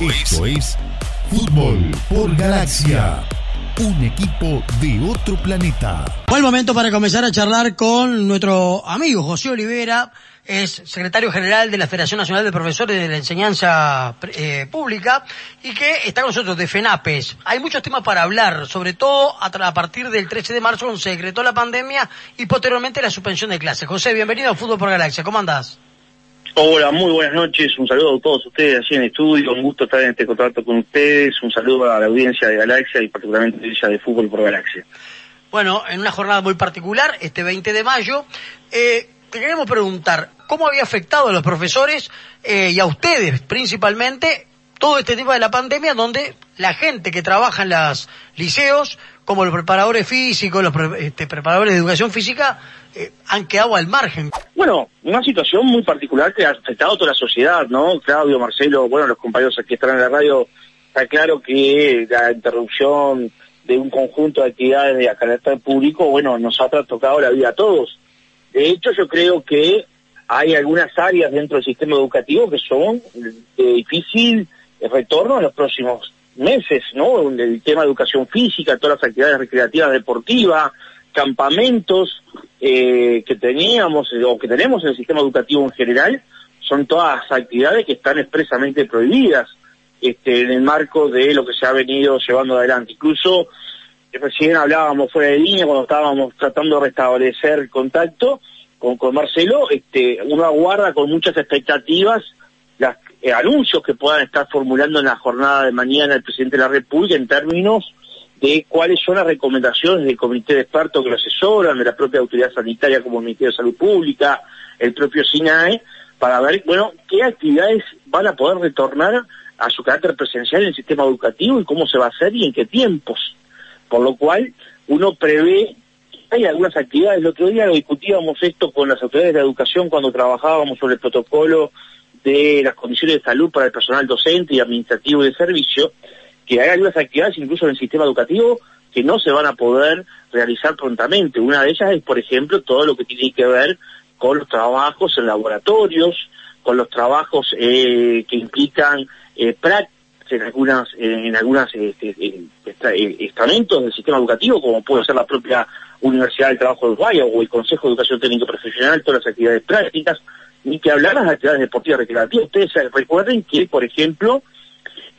Esto es Fútbol por Galaxia. Un equipo de otro planeta. Buen momento para comenzar a charlar con nuestro amigo José Olivera, es secretario general de la Federación Nacional de Profesores de la Enseñanza eh, Pública y que está con nosotros de FENAPES. Hay muchos temas para hablar, sobre todo a, a, partir del 13 de marzo cuando se decretó la pandemia y posteriormente la suspensión de clases. José, bienvenido a Fútbol por Galaxia. ¿Cómo andás? Hola, muy buenas noches. Un saludo a todos ustedes allí en estudio. Un gusto estar en este contacto con ustedes. Un saludo a la audiencia de Galaxia y particularmente a ella de Fútbol por Galaxia. Bueno, en una jornada muy particular, este 20 de mayo, eh, te queremos preguntar, ¿cómo había afectado a los profesores eh, y a ustedes principalmente todo este tema de la pandemia donde la gente que trabaja en los liceos, como los preparadores físicos, los este, preparadores de educación física, eh, han quedado al margen. Bueno, una situación muy particular que ha afectado a toda la sociedad, ¿no? Claudio, Marcelo, bueno, los compañeros que están en la radio, está claro que la interrupción de un conjunto de actividades de carácter público, bueno, nos ha tocado la vida a todos. De hecho, yo creo que hay algunas áreas dentro del sistema educativo que son de difícil retorno en los próximos meses, ¿no? El tema de educación física, todas las actividades recreativas, deportivas, campamentos eh, que teníamos o que tenemos en el sistema educativo en general, son todas actividades que están expresamente prohibidas este, en el marco de lo que se ha venido llevando adelante. Incluso recién hablábamos fuera de línea cuando estábamos tratando de restablecer contacto con, Marcelo, este, uno con muchas expectativas eh, anuncios que puedan estar formulando en la jornada de mañana el presidente de la República en términos de cuáles son las recomendaciones del comité de expertos que lo asesoran, de la propia autoridad sanitaria como el Ministerio de Salud Pública, el propio SINAE, para ver, bueno, qué actividades van a poder retornar a su carácter presencial en el sistema educativo y cómo se va a hacer y en qué tiempos. Por lo cual, uno prevé hay algunas actividades. El otro día lo discutíamos esto con las autoridades de educación cuando trabajábamos sobre el protocolo de las condiciones de salud para el personal docente y administrativo de servicio, que hay algunas actividades incluso en el sistema educativo que no se van a poder realizar prontamente. Una de ellas es, por ejemplo, todo lo que tiene que ver con los trabajos en laboratorios, con los trabajos eh, que implican eh, prácticas en algunas en algunas este, estamentos del sistema educativo, como puede ser la propia Universidad del Trabajo de Uruguay o el Consejo de Educación Técnico Profesional, todas las actividades prácticas, ni que hablar las actividades deportivas recreativas. Ustedes recuerden que, por ejemplo,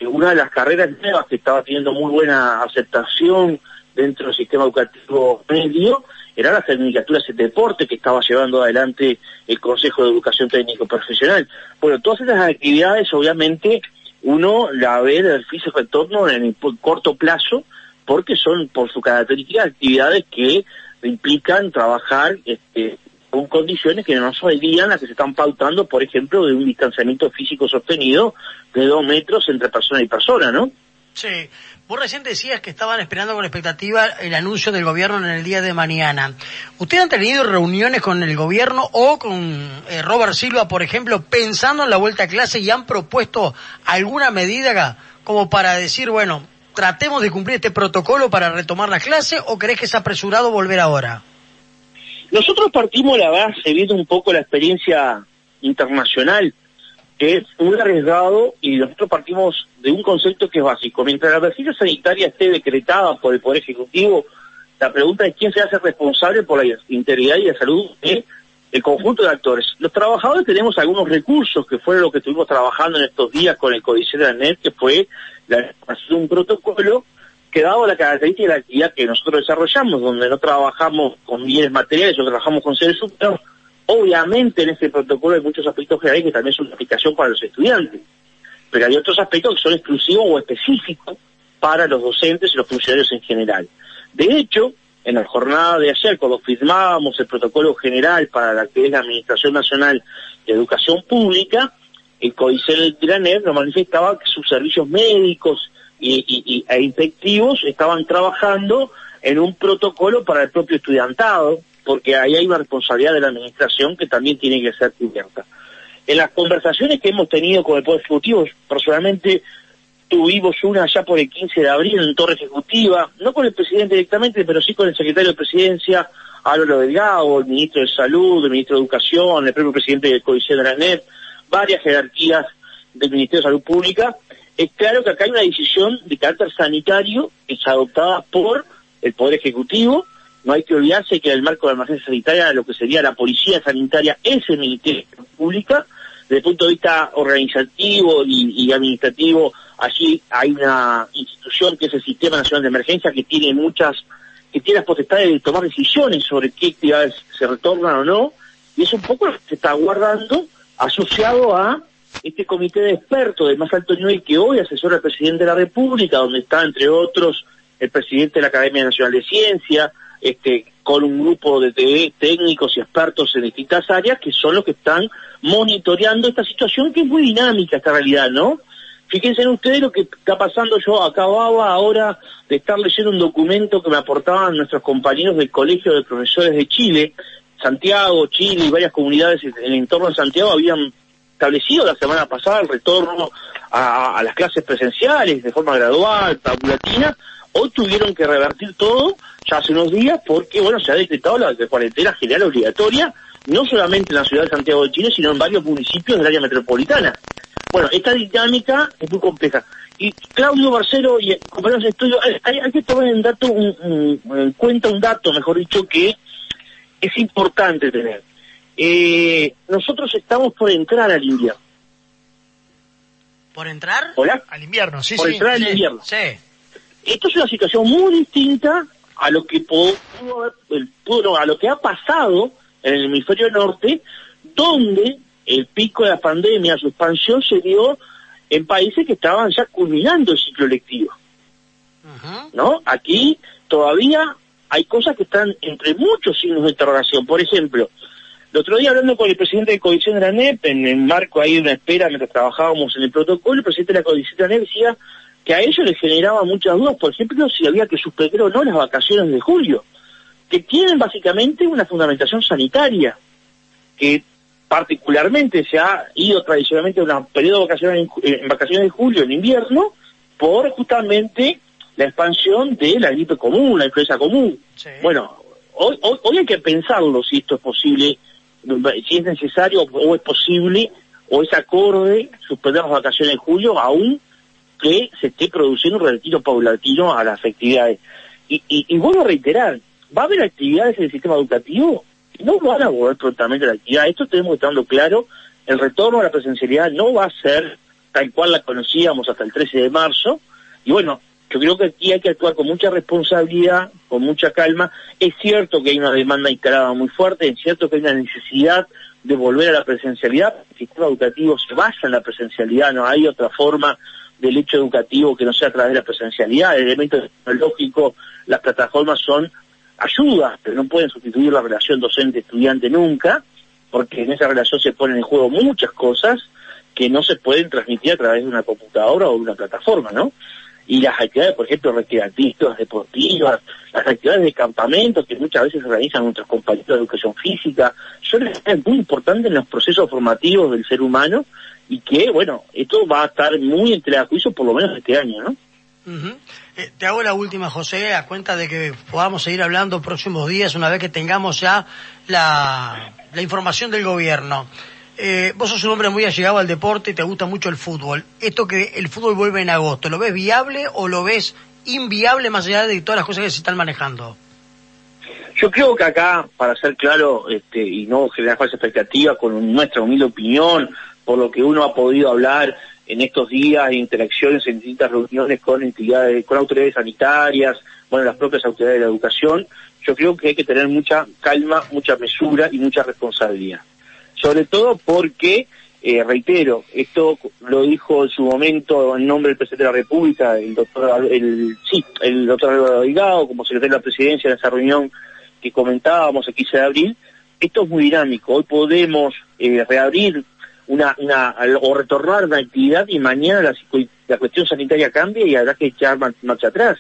una de las carreras nuevas que estaba teniendo muy buena aceptación dentro del sistema educativo medio era la Tecnicatura de deporte que estaba llevando adelante el Consejo de Educación Técnico Profesional. Bueno, todas esas actividades obviamente uno la ve del físico retorno en el corto plazo porque son por su característica actividades que implican trabajar este, con condiciones que no serían las que se están pautando, por ejemplo, de un distanciamiento físico sostenido de dos metros entre persona y persona, ¿no? Sí. Vos recién decías que estaban esperando con expectativa el anuncio del gobierno en el día de mañana. ¿Ustedes han tenido reuniones con el gobierno o con eh, Robert Silva, por ejemplo, pensando en la vuelta a clase y han propuesto alguna medida como para decir, bueno, tratemos de cumplir este protocolo para retomar la clase o crees que es apresurado volver ahora? Nosotros partimos la base viendo un poco la experiencia internacional que es muy arriesgado y nosotros partimos de un concepto que es básico. Mientras la emergencia sanitaria esté decretada por el Poder Ejecutivo, la pregunta es quién se hace responsable por la integridad y la salud del conjunto de actores. Los trabajadores tenemos algunos recursos que fueron lo que estuvimos trabajando en estos días con el Códice de la NET, que fue la de un protocolo que dado la característica de la actividad que nosotros desarrollamos, donde no trabajamos con bienes materiales, o trabajamos con seres humanos, Obviamente en este protocolo hay muchos aspectos hay que también son una aplicación para los estudiantes, pero hay otros aspectos que son exclusivos o específicos para los docentes y los funcionarios en general. De hecho, en la jornada de ayer, cuando firmábamos el protocolo general para la que es la Administración Nacional de Educación Pública, el del Graner nos manifestaba que sus servicios médicos y, e infectivos estaban trabajando en un protocolo para el propio estudiantado, porque ahí hay una responsabilidad de la administración que también tiene que ser cubierta. En las conversaciones que hemos tenido con el Poder Ejecutivo, personalmente tuvimos una ya por el 15 de abril en Torre Ejecutiva, no con el presidente directamente, pero sí con el secretario de Presidencia, Álvaro Delgado, el ministro de Salud, el ministro de Educación, el propio presidente del Códice de la NET, varias jerarquías del Ministerio de Salud Pública, es claro que acá hay una decisión de carácter sanitario que es adoptada por el Poder Ejecutivo. No hay que olvidarse que en el marco de la emergencia sanitaria lo que sería la policía sanitaria es el Ministerio Pública. Desde el punto de vista organizativo y, administrativo, allí hay una institución que es el Sistema Nacional de Emergencia que tiene muchas, que tiene las potestades de tomar decisiones sobre qué actividades se retornan o no, y es un poco lo que se está guardando asociado a este comité de expertos de más alto nivel que hoy asesora al presidente de la República, donde está, entre otros, el presidente de la Academia Nacional de Ciencia, este, con un grupo de técnicos y expertos en distintas áreas que son los que están monitoreando esta situación que es muy dinámica esta realidad, ¿no? Fíjense en ustedes lo que está pasando. Yo acababa ahora de estar leyendo un documento que me aportaban nuestros compañeros del Colegio de Profesores de Chile. Santiago, Chile y varias comunidades en el entorno de Santiago habían establecido la semana pasada el retorno a, las clases presenciales de forma gradual, paulatina, hoy tuvieron que revertir todo ya hace unos días porque, bueno, se ha decretado la cuarentena general obligatoria, no solamente en la ciudad de Santiago de Chile, sino en varios municipios del área metropolitana. Bueno, esta dinámica es muy compleja. Y Claudio Barcelo y compañeros de estudio, hay, que tomar en, dato en cuenta un dato, mejor dicho, que es importante tener eh, nosotros estamos por entrar al invierno. ¿Por entrar? ¿Hola? Al invierno, sí, por sí. entrar al invierno. Sí. Esto es una situación muy distinta a lo que pudo, pudo, a lo que ha pasado en el hemisferio norte, donde el pico de la pandemia, su expansión se dio en países que estaban ya culminando el ciclo lectivo. ¿No? Aquí todavía hay cosas que están entre muchos signos de interrogación. Por ejemplo, el otro día hablando con el presidente de Codición de la NEP, en el marco ahí de una espera mientras trabajábamos en el protocolo, el presidente de la Codición de la NEP decía que a ellos les generaba muchas dudas, por ejemplo, si había que suspender o no las vacaciones de julio, que tienen básicamente una fundamentación sanitaria, que particularmente se ha ido tradicionalmente a un periodo de vacaciones en, vacaciones de julio, en invierno, por justamente la expansión de la gripe común, la influenza común. Bueno, hoy, hoy hay que pensarlo si esto es posible si es necesario o es posible o es acorde suspender las vacaciones en julio aún que se esté produciendo un retiro paulatino a las actividades. Y, y, vuelvo a reiterar, ¿va a haber actividades en el sistema educativo? No van a volver prontamente a la actividad. Esto tenemos que estar claro. El retorno a la presencialidad no va a ser tal cual la conocíamos hasta el 13 de marzo. Y bueno, yo creo que aquí hay que actuar con mucha responsabilidad, con mucha calma. Es cierto que hay una demanda instalada muy fuerte, es cierto que hay una necesidad de volver a la presencialidad. El sistema educativo se basa en la presencialidad, no hay otra forma del hecho educativo que no sea a través de la presencialidad. El elemento tecnológico, las plataformas son ayudas, pero no pueden sustituir la relación docente-estudiante nunca, porque en esa relación se ponen en juego muchas cosas que no se pueden transmitir a través de una computadora o de una plataforma, ¿no? Y las actividades, por ejemplo, recreativas, deportivas, las actividades de campamento que muchas veces organizan nuestros compañeros de educación física, son muy importantes en los procesos formativos del ser humano y que, bueno, esto va a estar muy entre juicio por lo menos este año, ¿no? Eh, te hago la última, José, a cuenta de que podamos seguir hablando próximos días una vez que tengamos ya la información del gobierno. Eh, vos sos un hombre muy allegado al deporte y te gusta mucho el fútbol. Esto que el fútbol vuelve en agosto, ¿lo ves viable o lo ves inviable más allá de todas las cosas que se están manejando? Yo creo que acá, para ser claro este, y no generar falsa expectativa, con nuestra humilde opinión, por lo que uno ha podido hablar en estos días, interacciones en distintas reuniones con entidades, con autoridades sanitarias, bueno, las propias autoridades de la educación, yo creo que hay que tener mucha calma, mucha mesura y mucha responsabilidad sobre todo porque, eh, reitero, esto lo dijo en su momento en nombre del presidente de la República, el doctor, el, sí, el doctor Álvaro Delgado, como secretario de la presidencia en esa reunión que comentábamos el 15 de abril, esto es muy dinámico. Hoy podemos eh, reabrir una, una, o retornar una actividad y mañana la, cuestión sanitaria cambia y habrá que echar marcha atrás.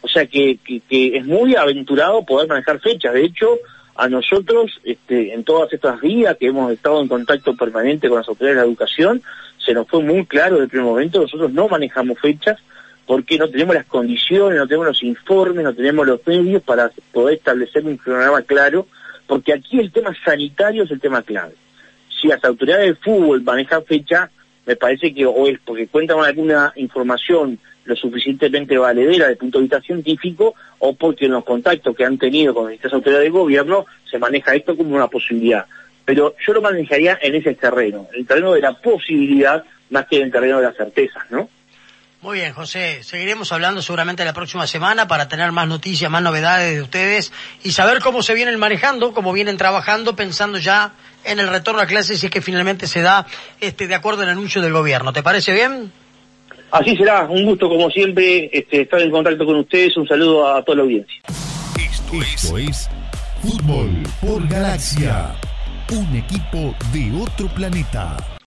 O sea que, que es muy aventurado poder manejar fechas. De hecho, a nosotros, este, en todas estas días que hemos estado en contacto permanente con las autoridades de la educación, se nos fue muy claro desde el primer momento, nosotros no manejamos fechas porque no tenemos las condiciones, no tenemos los informes, no tenemos los medios para poder establecer un programa claro, porque aquí el tema sanitario es el tema clave. Si las autoridades de fútbol manejan fecha, me parece que o es porque cuentan con alguna información lo suficientemente valedera desde el punto de vista científico o porque en los contactos que han tenido con estas autoridades de gobierno se maneja esto como una posibilidad. Pero yo lo manejaría en ese terreno, el terreno de la posibilidad más que en el terreno de las certezas, ¿no? Muy bien, José. Seguiremos hablando seguramente la próxima semana para tener más noticias, más novedades de ustedes y saber cómo se vienen manejando, cómo vienen trabajando, pensando ya en el retorno a clases si es que finalmente se da este de acuerdo al anuncio del gobierno. ¿Te parece bien? Así será. Un gusto, como siempre, este, estar en contacto con ustedes. Un saludo a toda la audiencia. Esto, Esto es Fútbol por Galaxia. Un equipo de otro planeta.